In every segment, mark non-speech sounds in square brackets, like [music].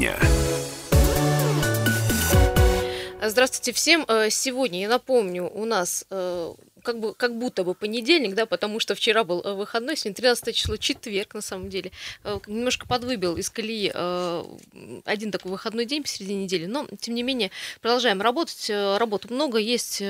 дня. Здравствуйте всем. Э, сегодня, я напомню, у нас э, как, бы, как будто бы понедельник, да, потому что вчера был э, выходной, сегодня 13 число, четверг, на самом деле. Э, немножко подвыбил из колеи э, один такой выходной день посреди недели, но, тем не менее, продолжаем работать. Работы много, есть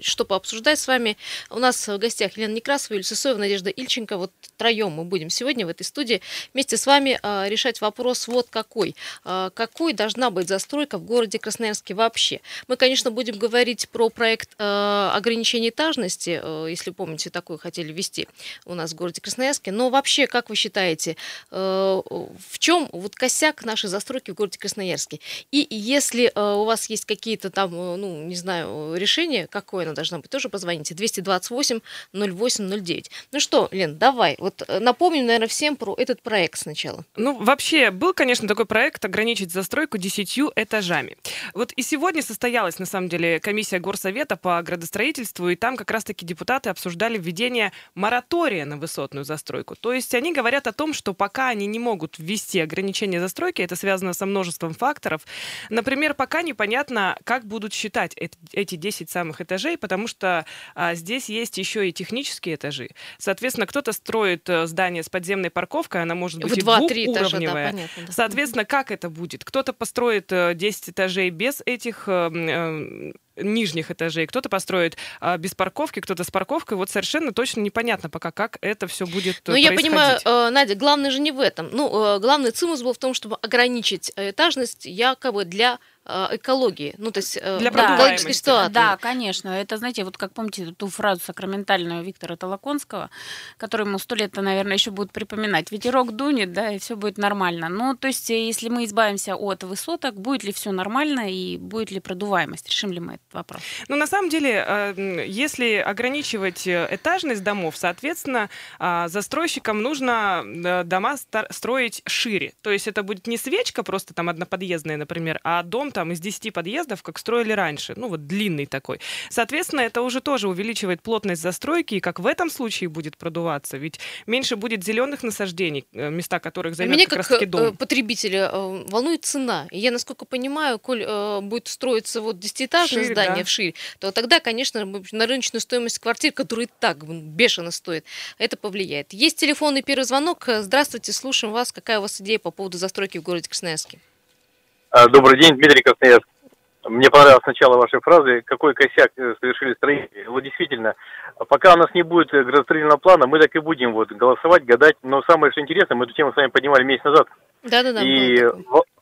что пообсуждать с вами. У нас в гостях Елена Некрасова, Юлия Сысоева, Надежда Ильченко. Вот троем мы будем сегодня в этой студии вместе с вами решать вопрос вот какой. Какой должна быть застройка в городе Красноярске вообще? Мы, конечно, будем говорить про проект ограничения этажности, безопасности, э, если помните, такую хотели ввести у нас в городе Красноярске. Но вообще, как вы считаете, э, в чем вот косяк нашей застройки в городе Красноярске? И если э, у вас есть какие-то там, ну, не знаю, решения, какое оно должно быть, тоже позвоните. 228 08 09. Ну что, Лен, давай, вот напомним, наверное, всем про этот проект сначала. Ну, вообще, был, конечно, такой проект ограничить застройку десятью этажами. Вот и сегодня состоялась, на самом деле, комиссия Горсовета по градостроительству, и там как раз раз-таки депутаты обсуждали введение моратория на высотную застройку. То есть они говорят о том, что пока они не могут ввести ограничения застройки, это связано со множеством факторов. Например, пока непонятно, как будут считать эти 10 самых этажей, потому что а, здесь есть еще и технические этажи. Соответственно, кто-то строит э, здание с подземной парковкой, она может быть и двухуровневая. Да, да. Соответственно, как это будет? Кто-то построит 10 э, этажей без этих э, нижних этажей, кто-то построит а, без парковки, кто-то с парковкой. Вот совершенно точно непонятно пока, как это все будет Ну, я понимаю, э, Надя, главное же не в этом. Ну, э, главный цимус был в том, чтобы ограничить этажность якобы для Э, экологии, ну то есть э, для да, экологической ситуации. Да, конечно. Это, знаете, вот как помните ту фразу сакраментальную Виктора Толоконского, которую ему сто лет, наверное, еще будут припоминать. Ветерок дунет, да, и все будет нормально. Ну, то есть, э, если мы избавимся от высоток, будет ли все нормально и будет ли продуваемость? Решим ли мы этот вопрос? Ну, на самом деле, если ограничивать этажность домов, соответственно, застройщикам нужно дома строить шире. То есть это будет не свечка просто там одноподъездная, например, а дом там из 10 подъездов, как строили раньше, ну вот длинный такой. Соответственно, это уже тоже увеличивает плотность застройки, и как в этом случае будет продуваться, ведь меньше будет зеленых насаждений, э, места которых займет Меня как, раз таки дом. Э, потребителя э, волнует цена. И я, насколько понимаю, коль будет строиться вот десятиэтажное Шире, здание да. вширь, то тогда, конечно, на рыночную стоимость квартир, которая и так бешено стоит, это повлияет. Есть телефонный первый звонок. Здравствуйте, слушаем вас. Какая у вас идея по поводу застройки в городе Красноярске? А, добрый день, Дмитрий Красноярск. Мне понравилось начало вашей фразы, какой косяк э, совершили строители. Вот действительно, пока у нас не будет градостроительного плана, мы так и будем вот голосовать, гадать. Но самое что интересно, мы эту тему с вами поднимали месяц назад. Да-да-да. И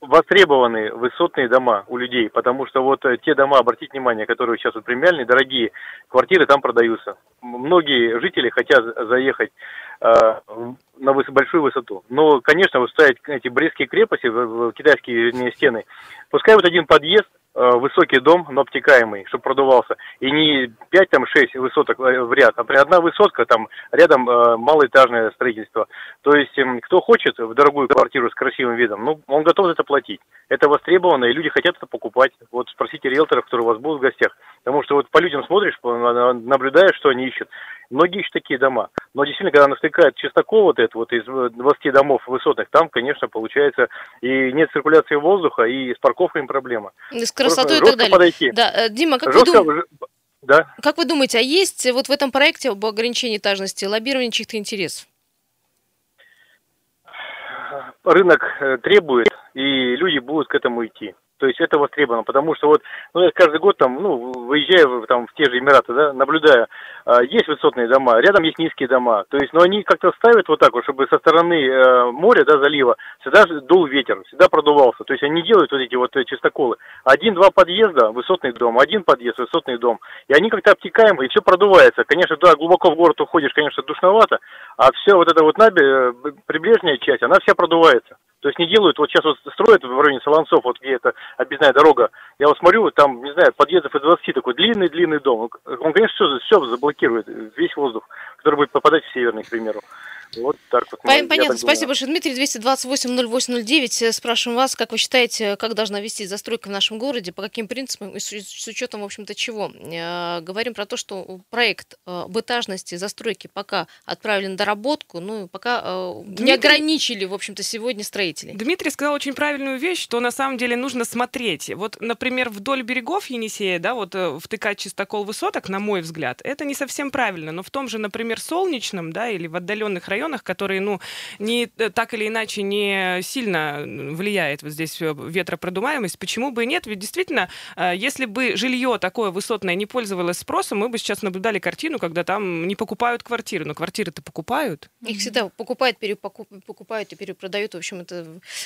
востребованы высотные дома у людей, потому что вот э, те дома, обратите внимание, которые сейчас вот премиальные, дорогие, квартиры там продаются. Многие жители хотят заехать э, на выс- большую высоту. Но, конечно, вот ставить эти брестские крепости, китайские стены, пускай вот один подъезд, Э, высокий дом, но обтекаемый, чтобы продувался. И не 5 там 6 высоток э, в ряд, а при одна высотка, там рядом э, малоэтажное строительство. То есть эм, кто хочет в дорогую квартиру с красивым видом, ну, он готов это платить. Это востребовано, и люди хотят это покупать. Вот спросите риэлторов, которые у вас будут в гостях. Потому что вот по людям смотришь, наблюдаешь, что они ищут. Многие ищут такие дома. Но действительно, когда настыкает Чистаков вот это вот из 20 домов высотных, там, конечно, получается и нет циркуляции воздуха, и с парковками проблема. И с красотой и так далее. Подойти. Да, э, Дима, как Жестко, вы думаете? Да. Как вы думаете, а есть вот в этом проекте об ограничении этажности лоббирование чьих-то интересов? Рынок э, требует, и люди будут к этому идти. То есть это востребовано, потому что вот, ну, я каждый год там, ну, выезжая там в те же Эмираты, да, наблюдая, э, есть высотные дома, рядом есть низкие дома, то есть, но они как-то ставят вот так вот, чтобы со стороны э, моря, да, залива, всегда дул ветер, всегда продувался, то есть они делают вот эти вот э, чистоколы. Один-два подъезда, высотный дом, один подъезд, высотный дом, и они как-то обтекаемы, и все продувается. Конечно, да, глубоко в город уходишь, конечно, душновато, а все вот эта вот наби, э, часть, она вся продувается. То есть не делают, вот сейчас вот строят в районе Солонцов, вот где это объездная дорога, я вот смотрю, там, не знаю, подъездов из 20 такой длинный-длинный дом. Он, конечно, все, все заблокирует, весь воздух, который будет попадать в северный, к примеру. Вот так вот. Понятно, спасибо большое. Дмитрий, 228-08-09. Спрашиваем вас, как вы считаете, как должна вести застройка в нашем городе, по каким принципам и с учетом, в общем-то, чего? Э, говорим про то, что проект э, об этажности застройки пока отправлен на доработку, ну, пока э, Дмитрий... не ограничили, в общем-то, сегодня строителей. Дмитрий сказал очень правильную вещь, что на самом деле нужно смотреть. Вот, например, вдоль берегов Енисея, да, вот втыкать чистокол высоток, на мой взгляд, это не совсем правильно. Но в том же, например, Солнечном, да, или в отдаленных районах, которые, ну, не, э, так или иначе не сильно влияет вот здесь э, ветропродуваемость, почему бы и нет? Ведь действительно, э, если бы жилье такое высотное не пользовалось спросом, мы бы сейчас наблюдали картину, когда там не покупают квартиры, но квартиры-то покупают. Их всегда покупают, покупают и перепродают. В общем, это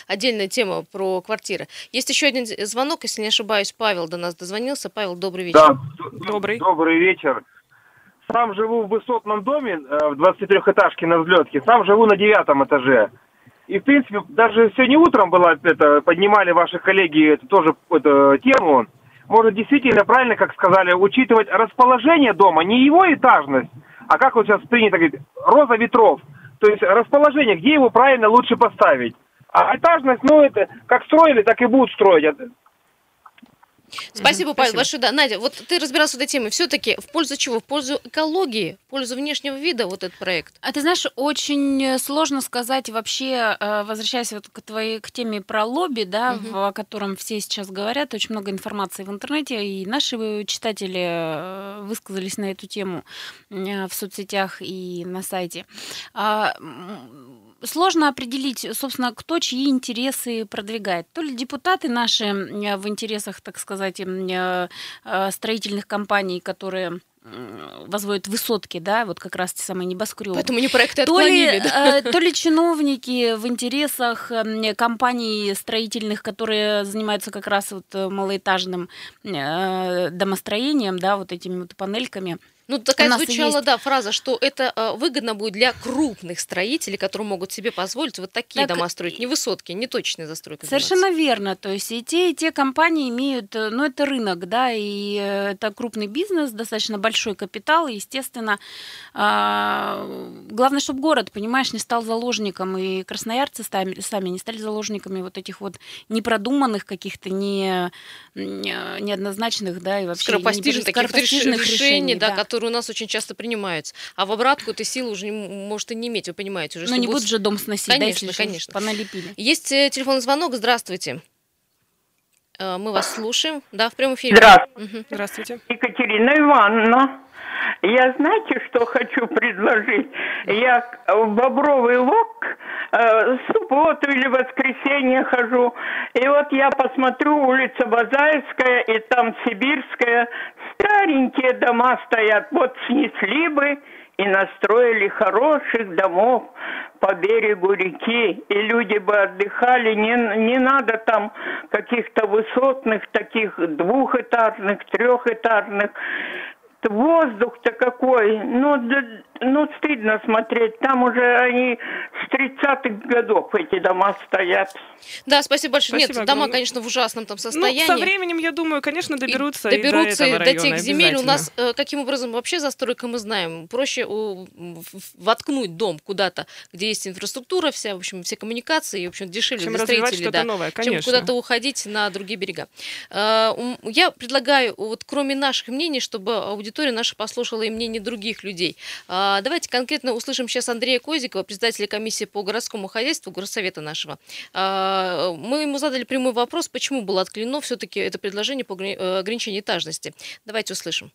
отдельная тема про квартиры. Есть еще один звонок, если не ошибаюсь, Павел до нас дозвонился. Павел, добрый вечер. Да, добрый. Добрый вечер. Сам живу в высотном доме, э, в 23-этажке на взлетке. Сам живу на девятом этаже. И, в принципе, даже сегодня утром было это, поднимали ваши коллеги эту тоже эту тему. Может, действительно, правильно, как сказали, учитывать расположение дома, не его этажность, а как вот сейчас принято говорить, роза ветров. То есть расположение, где его правильно лучше поставить. А этажность, ну, это как строили, так и будут строить. Спасибо, Павел, большое. Да, Надя, вот ты разбирался в этой теме. Все-таки в пользу чего? В пользу экологии, в пользу внешнего вида вот этот проект? А ты знаешь, очень сложно сказать вообще, э, возвращаясь вот к твоей к теме про лобби, да, угу. о котором все сейчас говорят, очень много информации в интернете, и наши читатели э, высказались на эту тему э, в соцсетях и на сайте а, сложно определить, собственно, кто чьи интересы продвигает. То ли депутаты наши в интересах, так сказать, э, э, строительных компаний, которые возводят высотки, да, вот как раз те самые небоскребы. Поэтому не проекты отклонили, то ли, да? Э, то ли чиновники в интересах компаний строительных, которые занимаются как раз вот малоэтажным домостроением, да, вот этими вот панельками, ну, такая звучала, есть... да, фраза, что это э, выгодно будет для крупных строителей, которые могут себе позволить вот такие так, дома строить, не высотки, не точные застройки. Совершенно заниматься. верно. То есть и те, и те компании имеют, э, ну, это рынок, да, и э, это крупный бизнес, достаточно большой капитал, и, естественно, э, главное, чтобы город, понимаешь, не стал заложником, и красноярцы сами, сами не стали заложниками вот этих вот непродуманных каких-то, не, неоднозначных, да, и вообще скоропостижных, скоропостижных решений, решений, да, да которые у нас очень часто принимаются. А в обратку этой силы уже не, может и не иметь, вы понимаете. Уже, Но не будут же дом сносить, конечно, да, конечно. поналепили. Есть э, телефонный звонок, здравствуйте. Э, мы вас слушаем. Да, в прямом эфире. Здравствуйте. Угу. Здравствуйте. Екатерина Ивановна. Я знаете, что хочу предложить? Я в Бобровый Лог э, субботу или воскресенье хожу, и вот я посмотрю улица Базаевская и там Сибирская, старенькие дома стоят, вот снесли бы и настроили хороших домов по берегу реки, и люди бы отдыхали, не, не надо там каких-то высотных, таких двухэтажных, трехэтажных воздух-то какой, ну, да, ну, стыдно смотреть. Там уже они с 30-х годов эти дома стоят. Да, спасибо большое. Спасибо Нет, огромное. дома, конечно, в ужасном там состоянии. Ну, со временем, я думаю, конечно, доберутся, и доберутся и до, до тех земель. У нас э, каким образом вообще застройка мы знаем? Проще воткнуть дом куда-то, где есть инфраструктура вся, в общем, все коммуникации, и, в общем, дешевле чем для строителей, да, новое, чем куда-то уходить на другие берега. Э, я предлагаю, вот кроме наших мнений, чтобы аудитория наша послушала и мнение других людей. Э, давайте конкретно услышим сейчас Андрея Козикова, председателя комиссии по городскому хозяйству горсовета нашего. А, мы ему задали прямой вопрос, почему было отклонено все-таки это предложение по э, ограничению этажности. Давайте услышим.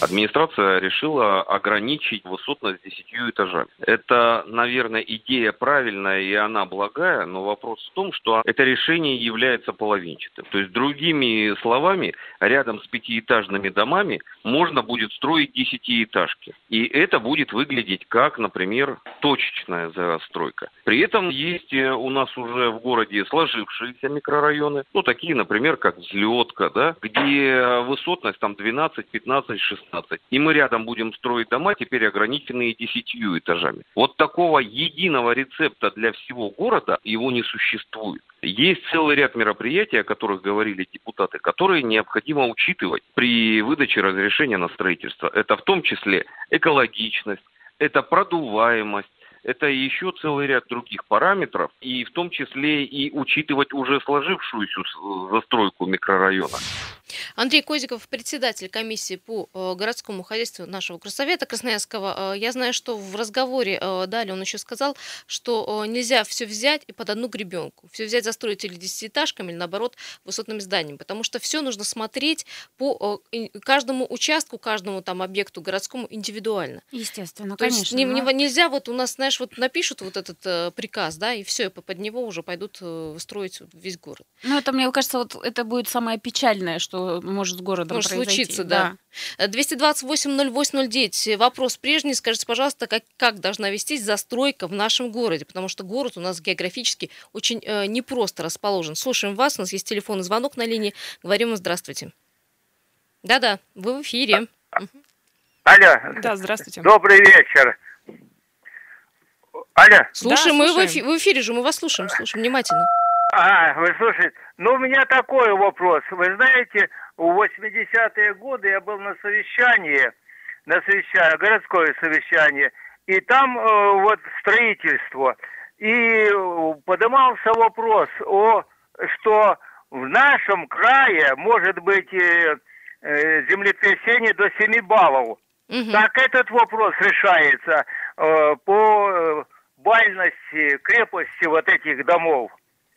Администрация решила ограничить высотность десятью этажами. Это, наверное, идея правильная и она благая, но вопрос в том, что это решение является половинчатым. То есть, другими словами, рядом с пятиэтажными домами можно будет строить десятиэтажки. И это будет выглядеть как, например, точечная застройка. При этом есть э, у нас уже в городе сложившиеся микрорайоны, ну, такие, например, как Взлетка, да, где высотность там 12, 15, 16. И мы рядом будем строить дома, теперь ограниченные 10 этажами. Вот такого единого рецепта для всего города его не существует. Есть целый ряд мероприятий, о которых говорили депутаты, которые необходимо учитывать при выдаче разрешения на строительство. Это в том числе экологичность, это продуваемость, это еще целый ряд других параметров, и в том числе и учитывать уже сложившуюся застройку микрорайона. Андрей Козиков, председатель комиссии по э, городскому хозяйству нашего Красовета Красноярского. Э, я знаю, что в разговоре э, далее он еще сказал, что нельзя все взять и под одну гребенку. Все взять, застроить или десятиэтажками, или наоборот высотными зданиями. Потому что все нужно смотреть по каждому участку, каждому там объекту городскому индивидуально. Естественно, То конечно. Есть не, но... нельзя вот у нас, знаешь, вот напишут вот этот приказ, да, и все, под него уже пойдут строить весь город. Ну, это, мне кажется, вот это будет самое печальное, что может с городом может произойти. случиться, да. да. 228-08-09. Вопрос прежний. Скажите, пожалуйста, как, как должна вестись застройка в нашем городе? Потому что город у нас географически очень э, непросто расположен. Слушаем вас. У нас есть телефонный звонок на линии. Говорим вам здравствуйте. Да-да, вы в эфире. Алло. Да, здравствуйте. Добрый вечер. Алло. Слушаем, да, мы в эфире, в эфире же, мы вас слушаем, слушаем внимательно. А, вы слушаете. Ну, у меня такой вопрос. Вы знаете, в 80-е годы я был на совещании, на совещании, городское совещание, и там э, вот строительство. И поднимался вопрос о, что в нашем крае может быть э, э, землетрясение до 7 баллов. Угу. Так этот вопрос решается э, по э, бальности, крепости вот этих домов.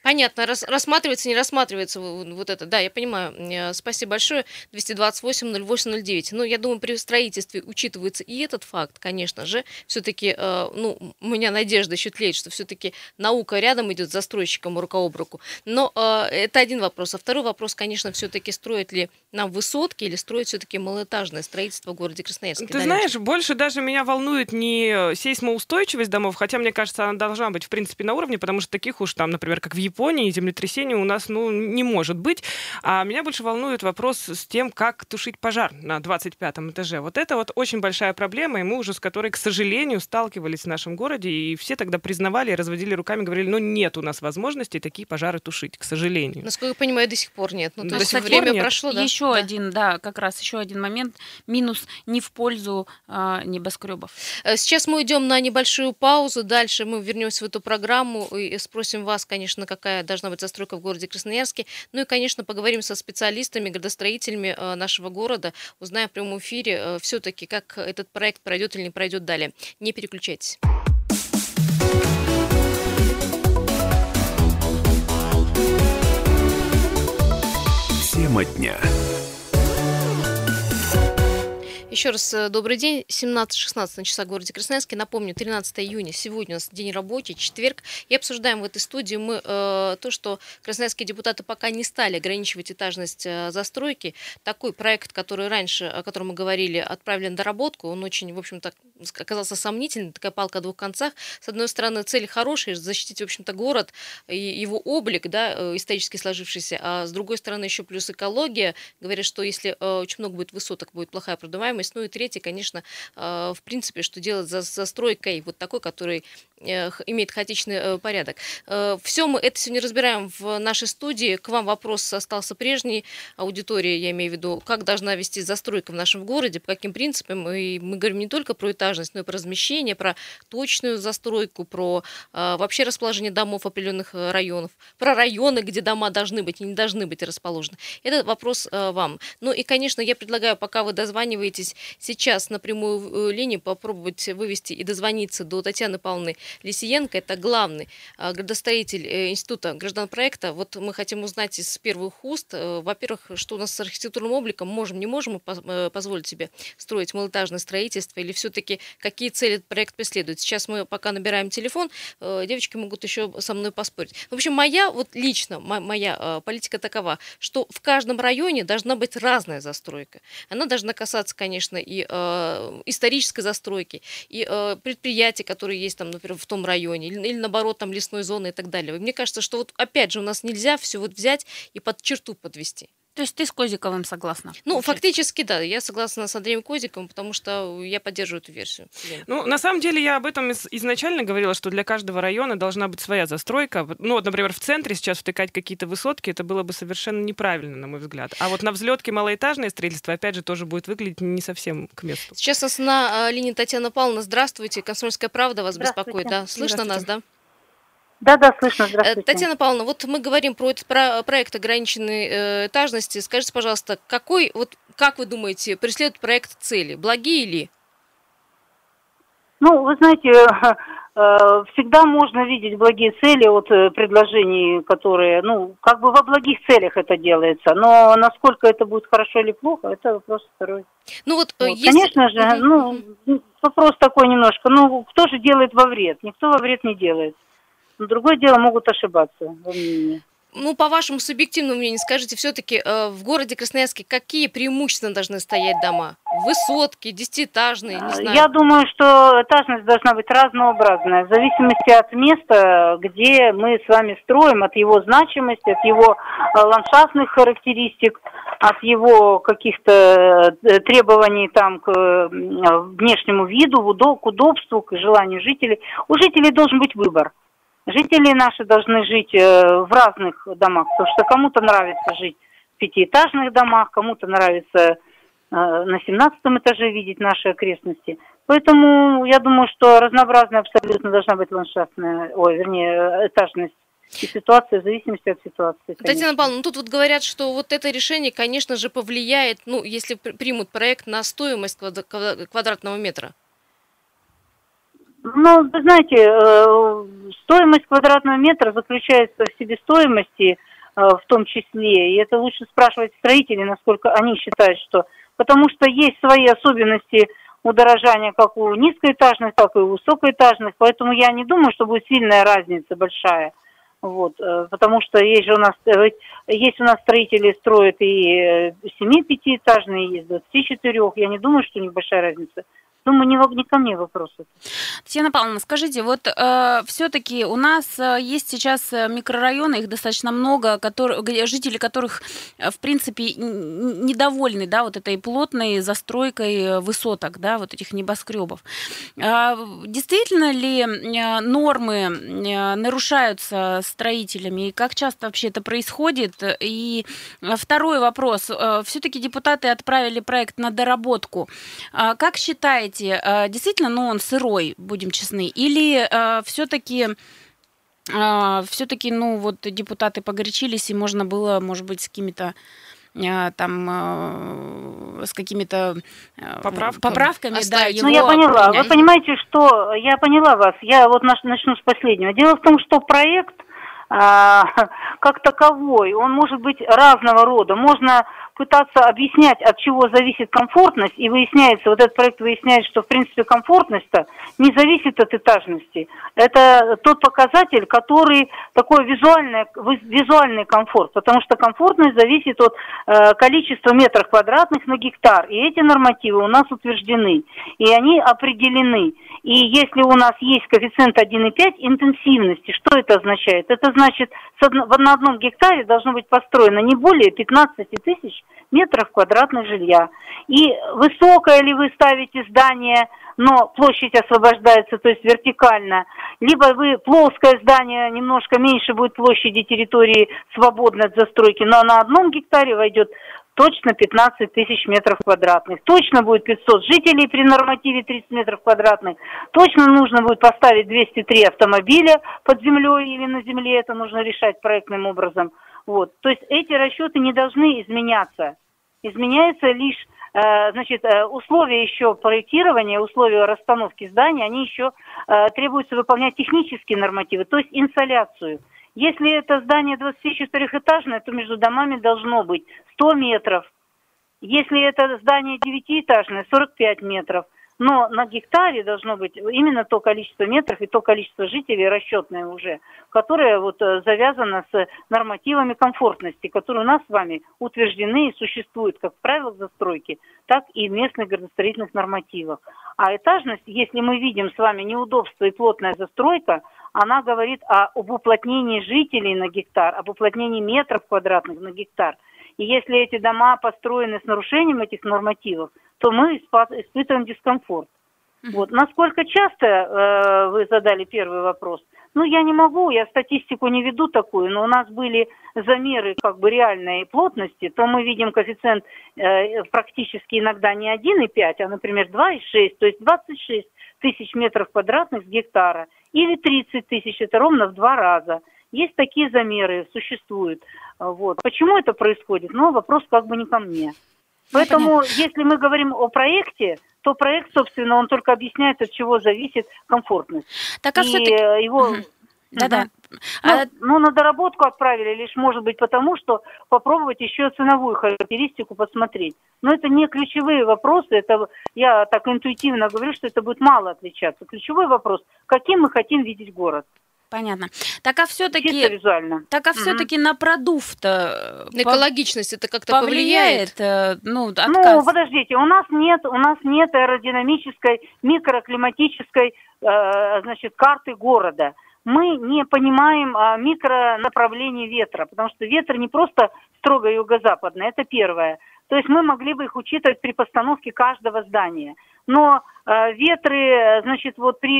Понятно, Рас, рассматривается, не рассматривается вот это. Да, я понимаю. Э, спасибо большое. 228-08-09. Ну, я думаю, при строительстве учитывается и этот факт, конечно же. Все-таки, э, ну, у меня надежда еще тлеет, что все-таки наука рядом идет с застройщиком рука об руку. Но э, это один вопрос. А второй вопрос, конечно, все-таки строят ли нам высотки или строят все-таки малоэтажное строительство в городе Красноярске? Ты знаешь, больше даже меня волнует не сейсмоустойчивость домов, хотя, мне кажется, она должна быть, в принципе, на уровне, потому что таких уж там, например, как в Японии землетрясения у нас ну, не может быть. А меня больше волнует вопрос с тем, как тушить пожар на 25 этаже. Вот это вот очень большая проблема, и мы уже с которой, к сожалению, сталкивались в нашем городе, и все тогда признавали, разводили руками, говорили, ну нет у нас возможности такие пожары тушить, к сожалению. Насколько я понимаю, до сих пор нет. Ну, то до есть время нет. прошло, да? Еще да. один, да, как раз еще один момент, минус не в пользу а, небоскребов. Э, сейчас мы уйдем на небольшую паузу, дальше мы вернемся в эту программу и спросим вас, конечно, как какая должна быть застройка в городе Красноярске. Ну и, конечно, поговорим со специалистами, градостроителями э, нашего города, узнаем в прямом эфире э, все-таки, как этот проект пройдет или не пройдет далее. Не переключайтесь. Тема дня. Еще раз э, добрый день. 17-16 на часах в городе Красноярске. Напомню, 13 июня. Сегодня у нас день рабочий, четверг. И обсуждаем в этой студии мы э, то, что красноярские депутаты пока не стали ограничивать этажность э, застройки. Такой проект, который раньше, о котором мы говорили, отправлен на доработку, он очень, в общем-то, оказался сомнительным, такая палка о двух концах. С одной стороны, цель хорошая, защитить, в общем-то, город и его облик, да, э, исторически сложившийся, а с другой стороны, еще плюс экология. Говорят, что если э, очень много будет высоток, будет плохая продуваемость. Ну и третье, конечно, э, в принципе, что делать за застройкой вот такой, который имеет хаотичный порядок. Все мы это сегодня разбираем в нашей студии. К вам вопрос остался прежний. Аудитория, я имею в виду, как должна вести застройка в нашем городе, по каким принципам. И мы говорим не только про этажность, но и про размещение, про точную застройку, про вообще расположение домов определенных районов, про районы, где дома должны быть и не должны быть расположены. Это вопрос вам. Ну и, конечно, я предлагаю, пока вы дозваниваетесь сейчас на прямую э, линию попробовать вывести и дозвониться до Татьяны Павловны Лисиенко. Это главный а, градостроитель э, Института гражданпроекта. Вот мы хотим узнать из первых уст, э, во-первых, что у нас с архитектурным обликом, можем, не можем позволить себе строить малоэтажное строительство, или все-таки какие цели этот проект преследует. Сейчас мы пока набираем телефон, девочки могут еще со мной поспорить. В общем, моя, вот лично, моя политика такова, что в каждом районе должна быть разная застройка. Она должна касаться, конечно, и э, исторической застройки, и э, предприятий, которые есть там, например, в том районе, или, наоборот, там лесной зоны и так далее. Мне кажется, что вот опять же у нас нельзя все вот взять и под черту подвести. То есть ты с Козиковым согласна? Ну, получается? фактически, да, я согласна с Андреем Козиковым, потому что я поддерживаю эту версию. Ну, на самом деле, я об этом из- изначально говорила, что для каждого района должна быть своя застройка. Ну, вот, например, в центре сейчас втыкать какие-то высотки, это было бы совершенно неправильно, на мой взгляд. А вот на взлетке малоэтажное строительство, опять же, тоже будет выглядеть не совсем к месту. Сейчас нас на а, линии Татьяна Павловна. Здравствуйте. Комсомольская правда вас беспокоит. Да, слышно нас, да? Да, да, слышно, Э, здравствуйте. Татьяна Павловна, вот мы говорим про этот про- проект ограниченной э, этажности. Скажите, пожалуйста, какой, вот как вы думаете, преследует проект цели? Благие ли? Ну, вы знаете, э, всегда можно видеть благие цели от предложений, которые, ну, как бы во благих целях это делается, но насколько это будет хорошо или плохо, это вопрос второй. Ну вот, Вот, если- Конечно же, ну, вопрос такой немножко, ну, кто же делает во вред? Никто во вред не делает. Но другое дело, могут ошибаться во мнении. Ну, по вашему субъективному мнению, скажите, все-таки в городе Красноярске какие преимущественно должны стоять дома? Высотки, десятиэтажные, не знаю. Я думаю, что этажность должна быть разнообразная, в зависимости от места, где мы с вами строим, от его значимости, от его э, ландшафтных характеристик, от его каких-то э, требований там к э, внешнему виду, к удобству, к желанию жителей. У жителей должен быть выбор. Жители наши должны жить э, в разных домах, потому что кому-то нравится жить в пятиэтажных домах, кому-то нравится э, на 17 этаже видеть наши окрестности. Поэтому я думаю, что разнообразная абсолютно должна быть ландшафтная, ой, вернее, этажность и ситуация в зависимости от ситуации. конечно. Татьяна Павловна, ну тут вот говорят, что вот это решение, конечно же, повлияет, ну, если пр- примут проект на стоимость квад- ква- квадратного метра. Ну, вы знаете, э, стоимость квадратного метра заключается в себестоимости, э, в том числе, и это лучше спрашивать строителей, насколько они считают, что... Потому что есть свои особенности удорожания как у низкоэтажных, так и у высокоэтажных, поэтому я не думаю, что будет сильная разница большая. Вот, э, потому что есть же у нас, есть у нас строители строят и э, семи пятиэтажные, и есть 24, я не думаю, что у них большая разница. Думаю, не, во- не ко мне вопрос. это. Татьяна Павловна, скажите, вот все-таки у нас э, есть сейчас э, микрорайоны, их достаточно много, которые, жители которых, э, в принципе, недовольны, да, вот этой плотной застройкой э, высоток, да, вот этих небоскребов. А, Действительно ли э, нормы э, нарушаются строителями, и как часто вообще это происходит? И э, второй вопрос. Все-таки депутаты отправили проект на доработку. А Как считаете, э, действительно, ну, он сырой, будем честны, или все-таки все-таки, ну, вот депутаты погорячились, и можно было, может быть, с какими-то э, там э, с какими-то э, Поправками. поправками да, его Ну, я поняла. Вы понимаете, что... Я поняла вас. Я вот начну с последнего. Дело в том, что проект а, [laughs] как таковой, он может быть разного рода. Можно пытаться объяснять, от чего зависит комфортность, и выясняется, вот этот проект выясняет, что, в принципе, комфортность-то не зависит от этажности. Это тот показатель, который такой визуальный, визуальный комфорт, потому что комфортность зависит от э, количества метров квадратных на гектар, и эти нормативы у нас утверждены, и они определены. И если у нас есть коэффициент 1,5 интенсивности, что это означает? Это значит, на одном гектаре должно быть построено не более 15 тысяч метров квадратных жилья. И высокое ли вы ставите здание, но площадь освобождается, то есть вертикально, либо вы плоское здание, немножко меньше будет площади территории свободной от застройки, но на одном гектаре войдет точно 15 тысяч метров квадратных. Точно будет 500 жителей при нормативе 30 метров квадратных. Точно нужно будет поставить 203 автомобиля под землей или на земле. Это нужно решать проектным образом. Вот. То есть эти расчеты не должны изменяться. Изменяется лишь э, значит, э, условия еще проектирования, условия расстановки здания, они еще э, требуется выполнять технические нормативы, то есть инсоляцию. Если это здание 24-этажное, то между домами должно быть 100 метров. Если это здание девятиэтажное, 45 метров. Но на гектаре должно быть именно то количество метров и то количество жителей расчетное уже, которое вот э, завязано с нормативами комфортности, которые у нас с вами утверждены и существуют как в правилах застройки, так и в местных градостроительных нормативах. А этажность, если мы видим с вами неудобство и плотная застройка, она говорит о, об уплотнении жителей на гектар, об уплотнении метров квадратных на гектар. И если эти дома построены с нарушением этих нормативов, то мы испытываем дискомфорт. Вот. Насколько часто э, вы задали первый вопрос? Ну, я не могу, я статистику не веду такую, но у нас были замеры как бы реальной плотности, то мы видим коэффициент э, практически иногда не 1,5, а, например, 2,6, то есть 26 тысяч метров квадратных с гектара, или 30 тысяч, это ровно в два раза. Есть такие замеры, существуют. Вот. Почему это происходит? Ну, вопрос как бы не ко мне. Поэтому, если мы говорим о проекте, то проект, собственно, он только объясняет, от чего зависит комфортность. Так, а И его... Да-да. Ну, А- ну, на доработку отправили лишь, может быть, потому что попробовать еще ценовую характеристику посмотреть. Но это не ключевые вопросы, это я так интуитивно говорю, что это будет мало отличаться. Ключевой вопрос, каким мы хотим видеть город. Понятно. Так а Чисто все-таки, визуально. так а все-таки на продув-то На по- экологичность это как-то повлияет? повлияет, э, ну, Ну, отказ? подождите, у нас нет, у нас нет аэродинамической, микроклиматической, э, значит, карты города. Мы не понимаем а, микронаправление ветра, потому что ветер не просто строго юго-западный, это первое. То есть мы могли бы их учитывать при постановке каждого здания. Но э, ветры, э, значит, вот при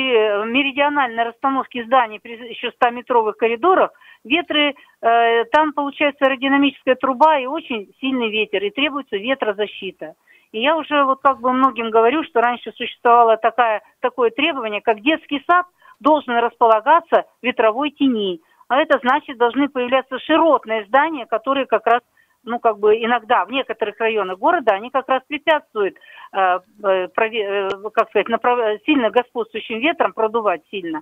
меридиональной расстановке зданий, при еще 100-метровых коридорах, ветры, э, там получается аэродинамическая труба и очень сильный ветер, и требуется ветрозащита. И я уже вот как бы многим говорю, что раньше существовало такая, такое требование, как детский сад должен располагаться в ветровой тени. А это значит, должны появляться широтные здания, которые как раз ну, как бы иногда в некоторых районах города они как раз препятствуют, э, э, э, как сказать, направ- сильно господствующим ветром продувать сильно.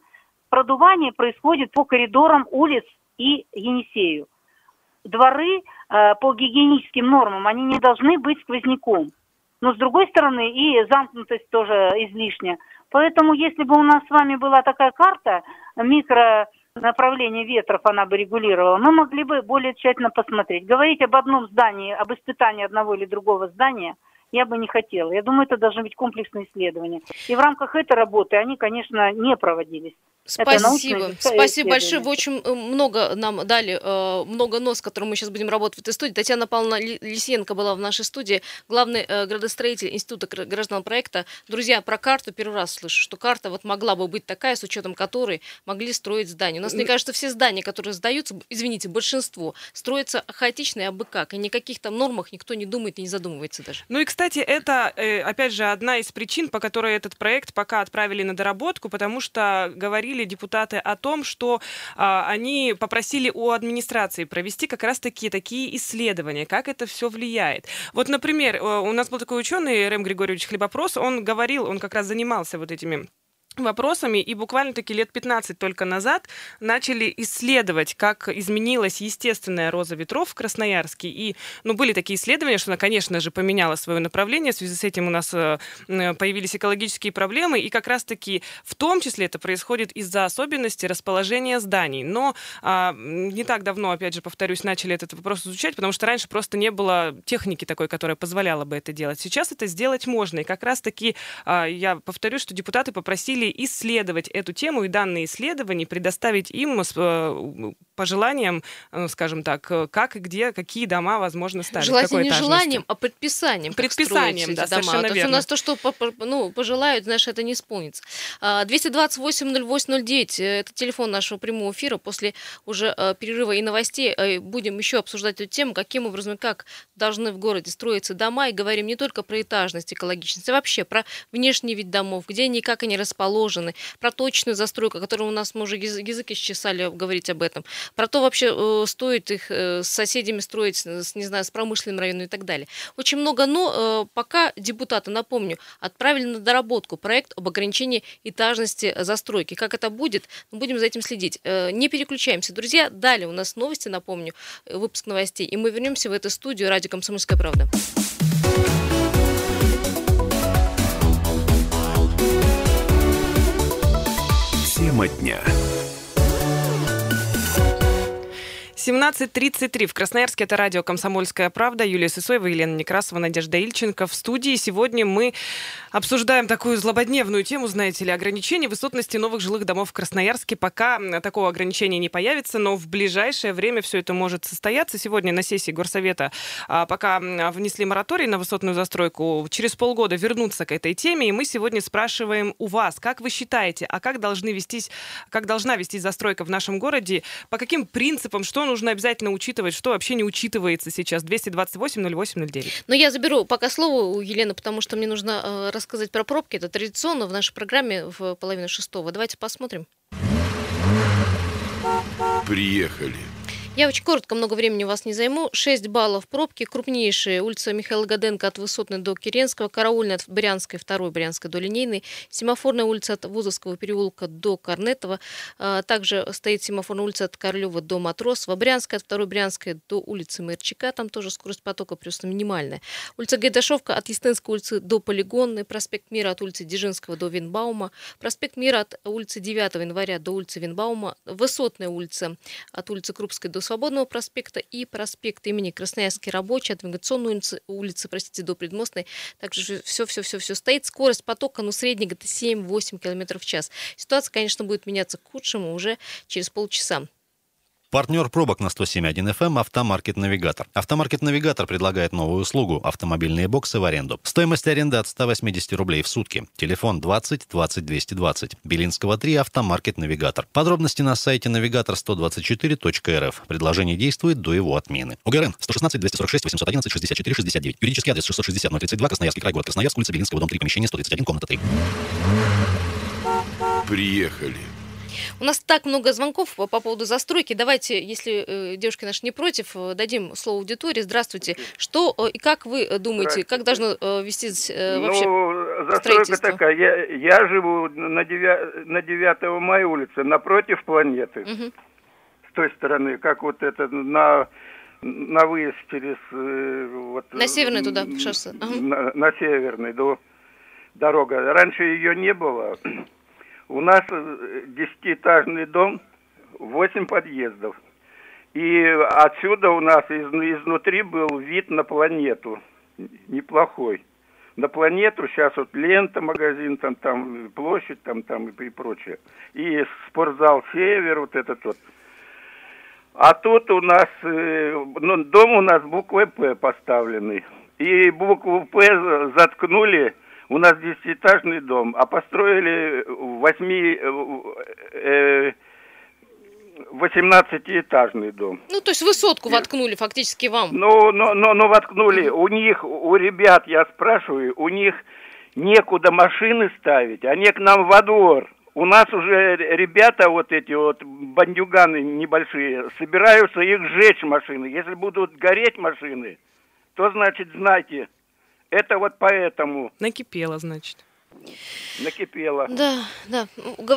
Продувание происходит по коридорам улиц и Енисею. Дворы э, по гигиеническим нормам, они не должны быть сквозняком. Но с другой стороны и замкнутость тоже излишняя. Поэтому если бы у нас с вами была такая карта микро направление ветров она бы регулировала, мы могли бы более тщательно посмотреть. Говорить об одном здании, об испытании одного или другого здания я бы не хотела. Я думаю, это должны быть комплексные исследования. И в рамках этой работы они, конечно, не проводились. Спасибо. Спасибо большое. Вы очень э, много нам дали, э, много нос, которым мы сейчас будем работать в этой студии. Татьяна Павловна Ли- Лисенко была в нашей студии, главный э, градостроитель Института гра- гражданного проекта. Друзья, про карту первый раз слышу, что карта вот могла бы быть такая, с учетом которой могли строить здания. У нас, мне кажется, все здания, которые сдаются, извините, большинство, строятся хаотично и абы как. И никаких там нормах никто не думает и не задумывается даже. Ну и, кстати, это, опять же, одна из причин, по которой этот проект пока отправили на доработку, потому что говорили депутаты о том, что а, они попросили у администрации провести как раз-таки такие исследования, как это все влияет. Вот, например, э, у нас был такой ученый, Рэм Григорьевич Хлебопрос, он говорил, он как раз занимался вот этими вопросами, и буквально-таки лет 15 только назад начали исследовать, как изменилась естественная роза ветров в Красноярске. И, ну, были такие исследования, что она, конечно же, поменяла свое направление. В связи с этим у нас э, э, появились экологические проблемы, и как раз-таки в том числе это происходит из-за особенностей расположения зданий. Но а, не так давно, опять же, повторюсь, начали этот вопрос изучать, потому что раньше просто не было техники такой, которая позволяла бы это делать. Сейчас это сделать можно. И как раз-таки а, я повторю, что депутаты попросили исследовать эту тему и данные исследования, предоставить им с э, пожеланием, э, скажем так, э, как и где, какие дома возможно ставить. Желательно не желанием, а предписанием. Предписанием, да, дома. совершенно То есть у верно. нас то, что ну, пожелают, знаешь, это не исполнится. А, 228-08-09, э, это телефон нашего прямого эфира. После уже перерыва и новостей будем еще обсуждать эту тему, каким образом и как должны в городе строиться дома. И говорим не только про этажность, экологичность, а вообще про внешний вид домов, где они, как они расположены, про точную застройку, которую у нас мы уже язы- язык исчесали говорить об этом, про то вообще э, стоит их э, с соседями строить, с, не знаю, с промышленным районом и так далее. Очень много, но э, пока депутаты, напомню, отправили на доработку проект об ограничении этажности застройки. Как это будет, мы будем за этим следить. Э, Не переключаемся, друзья. Далее у нас новости, напомню, э, выпуск новостей, и мы вернемся в эту студию «Радио Комсомольская правда». Тема дня. 17.33 в Красноярске. Это радио «Комсомольская правда». Юлия Сысоева, Елена Некрасова, Надежда Ильченко в студии. Сегодня мы обсуждаем такую злободневную тему, знаете ли, ограничение высотности новых жилых домов в Красноярске. Пока такого ограничения не появится, но в ближайшее время все это может состояться. Сегодня на сессии Горсовета а, пока внесли мораторий на высотную застройку. Через полгода вернуться к этой теме. И мы сегодня спрашиваем у вас, как вы считаете, а как должны вестись, как должна вестись застройка в нашем городе, по каким принципам, что нужно обязательно учитывать, что вообще не учитывается сейчас. 228-08-09. Но я заберу пока слово у Елены, потому что мне нужно э, рассказать про пробки. Это традиционно в нашей программе в половину шестого. Давайте посмотрим. Приехали. Я очень коротко, много времени вас не займу. 6 баллов пробки. Крупнейшие. Улица Михаила Гаденко от Высотной до Киренского, Караульная от Брянской, 2 Брянской до Линейной, Семафорная улица от Вузовского переулка до Корнетова. А, также стоит семафорная улица от Королева до Матросова, Брянская от 2 Брянской до улицы Мэрчика. Там тоже скорость потока просто минимальная. Улица Гайдашовка от Естинской улицы до Полигонной, проспект Мира от улицы Дзержинского до Винбаума, проспект Мира от улицы 9 января до улицы Винбаума, Высотная улица от улицы Крупской до Свободного проспекта и проспект имени Красноярский рабочий от Навигационной улицы, улицы простите, до Предмостной. Также все-все-все-все стоит. Скорость потока, ну, средняя где-то 7-8 км в час. Ситуация, конечно, будет меняться к худшему уже через полчаса. Партнер пробок на 107.1 FM эм «Автомаркет Навигатор». «Автомаркет Навигатор» предлагает новую услугу – автомобильные боксы в аренду. Стоимость аренды от 180 рублей в сутки. Телефон 20 20 220. Белинского 3 «Автомаркет Навигатор». Подробности на сайте навигатор124.рф. Предложение действует до его отмены. УГРН 116 246 811 64 69. Юридический адрес 660 032 Красноярский край, город Красноярск, улица Белинского, дом 3, помещение 131, комната 3. Приехали. У нас так много звонков по поводу застройки. Давайте, если э, девушки наши не против, э, дадим слово аудитории. Здравствуйте. Что э, и как вы думаете, как должно вести вообще ну, застройка такая. Я, я живу на 9, на 9 мая улице, напротив планеты. Угу. С той стороны, как вот это на на выезд через вот, на северный туда шоссе на, на северный до дорога раньше ее не было у нас э, десятиэтажный дом, восемь подъездов. И отсюда у нас из, изнутри был вид на планету. Неплохой. На планету сейчас вот лента, магазин, там, там площадь, там, там и, и прочее. И спортзал Север, вот этот вот. А тут у нас, э, ну, дом у нас буквой П поставленный. И букву П заткнули у нас десятиэтажный дом, а построили восьми... Э, 18-этажный дом. Ну, то есть высотку воткнули фактически вам. Ну, но, но, но воткнули. У них, у ребят, я спрашиваю, у них некуда машины ставить, они к нам во двор. У нас уже ребята, вот эти вот бандюганы небольшие, собираются их сжечь машины. Если будут гореть машины, то, значит, знайте, это вот поэтому. Накипело, значит накипело. Да, да.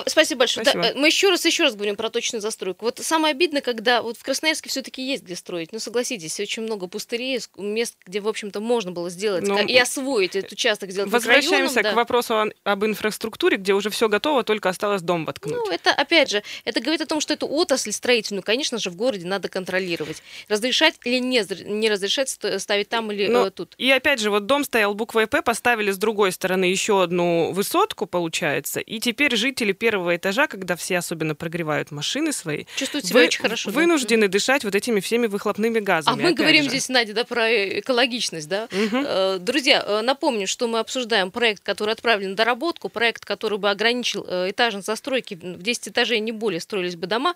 Спасибо большое. Спасибо. Да, э, мы еще раз, еще раз говорим про точную застройку. Вот самое обидное, когда вот в Красноярске все-таки есть где строить. Ну, согласитесь, очень много пустырей, мест, где, в общем-то, можно было сделать ну, и освоить этот участок, сделать Возвращаемся районом, к да. вопросу о, об инфраструктуре, где уже все готово, только осталось дом воткнуть. Ну, это, опять же, это говорит о том, что эту отрасль строительную, конечно же, в городе надо контролировать. Разрешать или не, не разрешать ставить там или Но, э, тут. И опять же, вот дом стоял буквой «П», поставили с другой стороны еще одну высотку, получается. И теперь жители первого этажа, когда все особенно прогревают машины свои, чувствуют себя вы, очень хорошо. Вынуждены да? дышать вот этими всеми выхлопными газами. А мы говорим же. здесь, Надя, да, про экологичность, да? Угу. Друзья, э, напомню, что мы обсуждаем проект, который отправлен на доработку, проект, который бы ограничил э, этажность застройки в 10 этажей не более строились бы дома.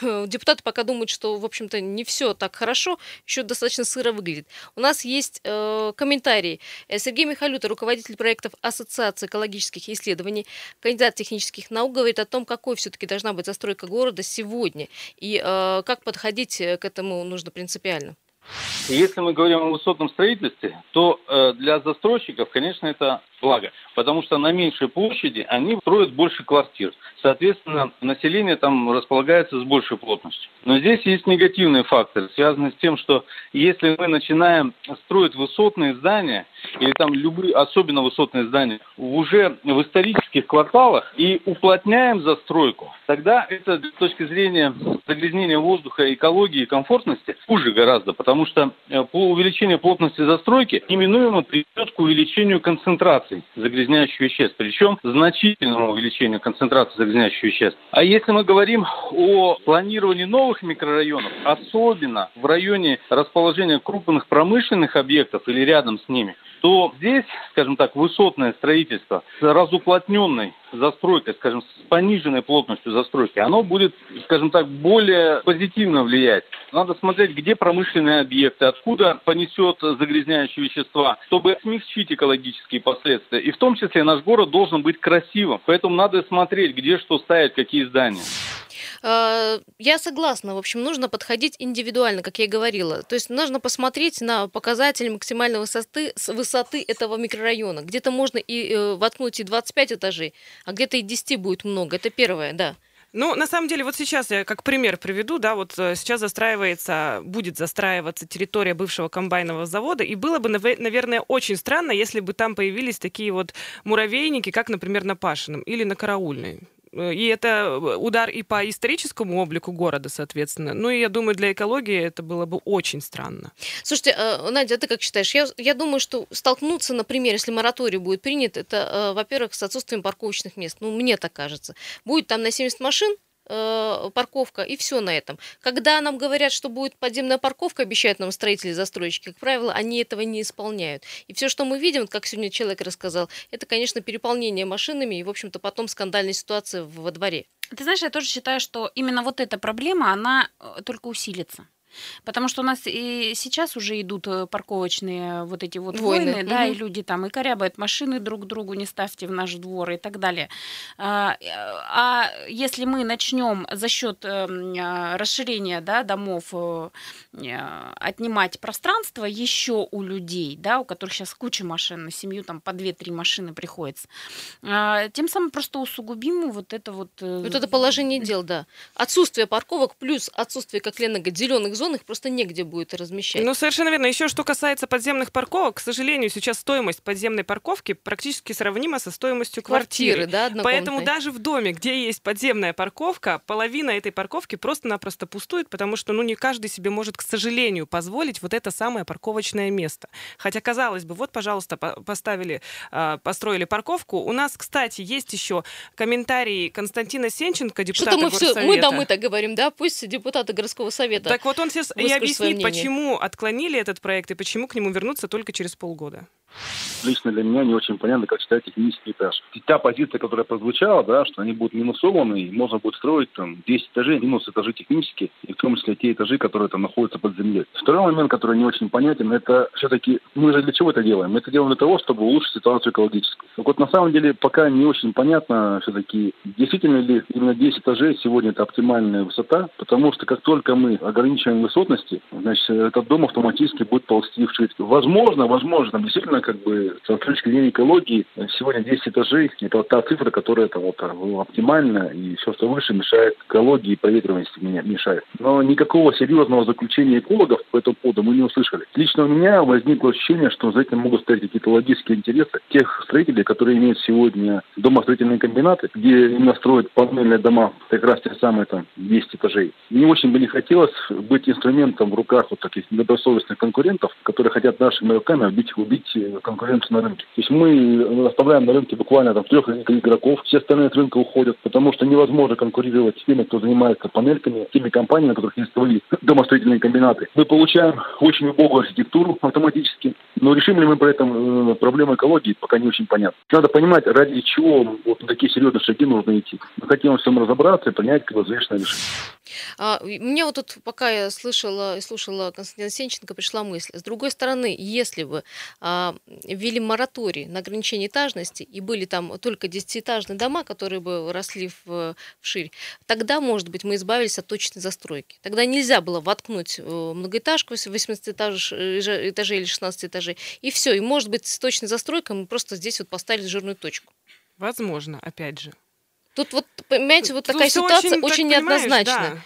[laughs] Депутаты пока думают, что, в общем-то, не все так хорошо, еще достаточно сыро выглядит. У нас есть э, комментарий. Сергей Михалюта, руководитель проектов Ассоциации экологических исследований, кандидат технических наук, говорит о том, какой все-таки должна быть застройка города сегодня и э, как подходить к этому нужно принципиально. Если мы говорим о высотном строительстве, то э, для застройщиков, конечно, это благо, потому что на меньшей площади они строят больше квартир. Соответственно, население там располагается с большей плотностью. Но здесь есть негативные факторы, связанные с тем, что если мы начинаем строить высотные здания, или там любые, особенно высотные здания, уже в исторических кварталах и уплотняем застройку, тогда это с точки зрения загрязнения воздуха, экологии и комфортности хуже гораздо, потому что э, по увеличению плотности застройки неминуемо приведет к увеличению концентрации загрязняющих веществ, причем значительному увеличению концентрации загрязняющих веществ. А если мы говорим о планировании новых микрорайонов, особенно в районе расположения крупных промышленных объектов или рядом с ними, то здесь, скажем так, высотное строительство с разуплотненной застройкой, скажем, с пониженной плотностью застройки, оно будет, скажем так, более позитивно влиять. Надо смотреть, где промышленные объекты, откуда понесет загрязняющие вещества, чтобы смягчить экологические последствия. И в том числе наш город должен быть красивым. Поэтому надо смотреть, где что ставить, какие здания. А, я согласна. В общем, нужно подходить индивидуально, как я и говорила. То есть нужно посмотреть на показатели максимальной высоты, высоты этого микрорайона. Где-то можно и э, воткнуть и 25 этажей, а где-то и 10 будет много. Это первое, да. Ну, на самом деле, вот сейчас я как пример приведу, да, вот э, сейчас застраивается, будет застраиваться территория бывшего комбайнового завода, и было бы, наверное, очень странно, если бы там появились такие вот муравейники, как, например, на Пашином или на Караульной. Э, и это э, удар и по историческому облику города, соответственно. Ну и я думаю, для экологии это было бы очень странно. Слушайте, э, Надя, а ты как считаешь? Я, я думаю, что столкнуться, например, если мораторий будет принят, это, во-первых, с отсутствием парковочных мест. Ну, мне так кажется. Будет там на 70 машин, э, парковка, и все на этом. Когда нам говорят, что будет подземная парковка, обещают нам строители застройщики, как правило, они этого не исполняют. И все, что мы видим, как сегодня человек рассказал, это, конечно, переполнение машинами и, в общем-то, потом скандальная ситуация во дворе. Ты знаешь, я тоже считаю, что именно вот эта проблема, она э, только усилится. Потому что у нас и сейчас уже идут э, парковочные вот эти вот войны, войны да, угу. и люди там и корябают машины друг другу, не ставьте в наш двор и так далее. А, а если мы начнем за счет эм, а, расширения да, домов э, отнимать пространство еще у людей, да, у которых сейчас куча машин, на семью там по 2-3 машины приходится, а, тем самым просто усугубим вот это вот... Э, вот это положение дел, да. Отсутствие парковок плюс отсутствие, как Лена говорит, зеленых зон их просто негде будет размещать. Ну, совершенно верно. Еще что касается подземных парковок, к сожалению, сейчас стоимость подземной парковки практически сравнима со стоимостью квартиры. квартиры да, Поэтому даже в доме, где есть подземная парковка, половина этой парковки просто-напросто пустует, потому что ну, не каждый себе может, к сожалению, позволить вот это самое парковочное место. Хотя, казалось бы, вот, пожалуйста, поставили, а, построили парковку. У нас, кстати, есть еще комментарий Константина Сенченко, депутата Что-то мы все, мы да мы-то говорим, да, пусть депутаты городского совета. Так вот он сейчас и объяснит, почему отклонили этот проект и почему к нему вернуться только через полгода. Лично для меня не очень понятно, как считать технический этаж. Та позиция, которая прозвучала, да, что они будут минусованы, и можно будет строить там 10 этажей, минус этажи технические, и в том числе те этажи, которые там находятся под землей. Второй момент, который не очень понятен, это все-таки мы же для чего это делаем? Мы это делаем для того, чтобы улучшить ситуацию экологическую. Так вот, на самом деле, пока не очень понятно все-таки, действительно ли именно 10 этажей сегодня это оптимальная высота, потому что как только мы ограничиваем высотности, значит, этот дом автоматически будет ползти в ширь. Возможно, возможно, там действительно как бы с точки зрения экологии сегодня 10 этажей – это та цифра, которая это вот ну, оптимальна, и все, что выше, мешает экологии и проветриваемости мешает. Но никакого серьезного заключения экологов по этому поводу мы не услышали. Лично у меня возникло ощущение, что за этим могут стоять какие-то логические интересы тех строителей, которые имеют сегодня домостроительные комбинаты, где именно строят панельные дома, как раз те самые там 10 этажей. Не очень бы не хотелось быть инструментом в руках вот таких недобросовестных конкурентов, которые хотят нашими руками убить, убить конкуренцию на рынке. То есть мы оставляем на рынке буквально там трех игроков, все остальные с рынка уходят, потому что невозможно конкурировать с теми, кто занимается панельками, теми компаниями, у которых есть свои домостроительные комбинаты. Мы получаем очень убогую архитектуру автоматически, но решим ли мы при этом э, проблему экологии, пока не очень понятно. Надо понимать, ради чего вот такие серьезные шаги нужно идти. Мы хотим во всем разобраться и принять взвешенное решение. А, Мне вот тут, пока я слышала и слушала Константина Сенченко, пришла мысль. С другой стороны, если бы а, ввели мораторий на ограничение этажности и были там только десятиэтажные дома, которые бы росли в, вширь, тогда, может быть, мы избавились от точной застройки. Тогда нельзя было воткнуть э, многоэтажку 18 этаж, э, этажей или 16 этажей, и все. И, может быть, с точной застройкой мы просто здесь вот поставили жирную точку. Возможно, опять же. Тут вот, понимаете, вот Тут такая ситуация очень, очень, так неоднозначная. да.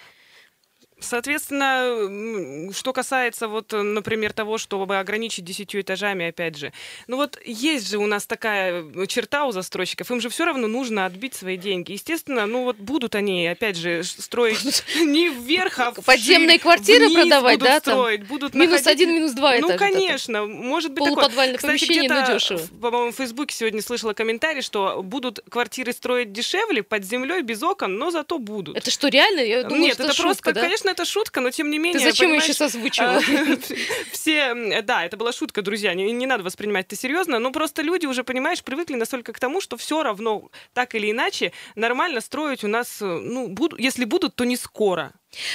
Соответственно, что касается вот, э, например, того, чтобы ограничить десятью этажами, опять же, ну вот есть же у нас такая э, черта у застройщиков, им же все равно нужно отбить свои деньги. Естественно, ну вот будут они, опять же, строить не вверх, а Подземные квартиры продавать, да, строить, будут Минус один, минус два Ну, конечно, может быть такое. Кстати, где-то, по-моему, в Фейсбуке сегодня слышала комментарий, что будут квартиры строить дешевле, под землей, без окон, но зато будут. Это что, реально? Я Нет, это просто, да? Конечно, это шутка, но тем не менее. зачем её понимаешь, сейчас озвучивала? а, [laughs] Все, да, это была шутка, друзья, не, не надо воспринимать это серьезно, но просто люди уже, понимаешь, привыкли настолько к тому, что все равно, так или иначе, нормально строить у нас, э, ну, буду, если будут, то не скоро.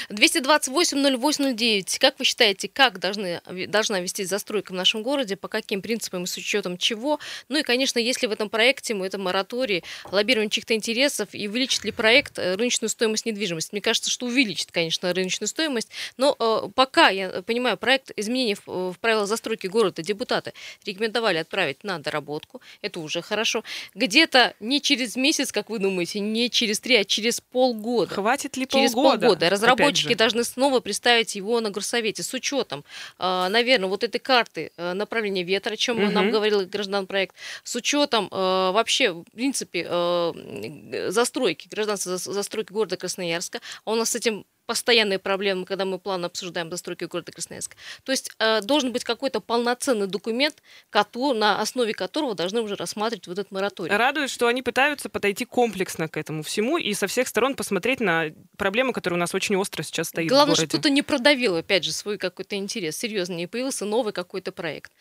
228-08-09. Как вы считаете, как должны, должна вести застройка в нашем городе, по каким принципам и с учетом чего? Ну и, конечно, если в этом проекте, мы это мораторий, лоббирование чьих-то интересов, и увеличит ли проект э, рыночную стоимость недвижимости? Мне кажется, что увеличит, конечно, рыночную стоимость, но э, пока, я понимаю, проект изменений в, в правила застройки города депутаты рекомендовали отправить на доработку, это уже хорошо. Где-то не через месяц, как вы думаете, не через три, а через полгода. Хватит ли через полгода? полгода. Разработчики должны снова представить его на горсовете с учетом, наверное, вот этой карты э, направления ветра, о чем Мгм. нам говорил граждан проект, с учетом э, вообще, в принципе, э, застройки, гражданской зас- застройки города Красноярска. А у нас с этим постоянные проблемы, когда мы плавно обсуждаем застройки города Красноярска. То есть э, должен быть какой-то полноценный документ, кото- на основе которого должны уже рассматривать вот этот мораторий. Радует, что они пытаются подойти комплексно к этому всему и со всех сторон посмотреть на проблему, которая у нас очень остро сейчас стоит Главное, что кто-то не продавил, опять же, свой какой-то интерес. Серьезно, не появился новый какой-то проект.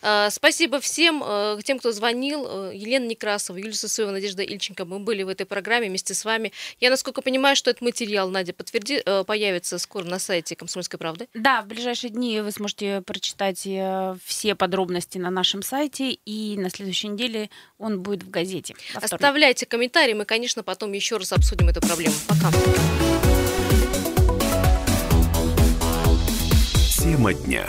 А, Спасибо всем, э, тем, кто звонил. Э, Елена Некрасова, Юлия Сысоева, Надежда Ильченко. Мы были в этой программе вместе с вами. Я, насколько понимаю, что этот материал, Надя, подтверди, э, появится скоро на сайте «Комсомольской правды». Да, в ближайшие дни вы сможете прочитать э, все подробности на нашем сайте, и на следующей неделе он будет в газете. Оставляйте комментарии, мы, конечно, потом еще раз обсудим эту проблему. Пока. Тема дня.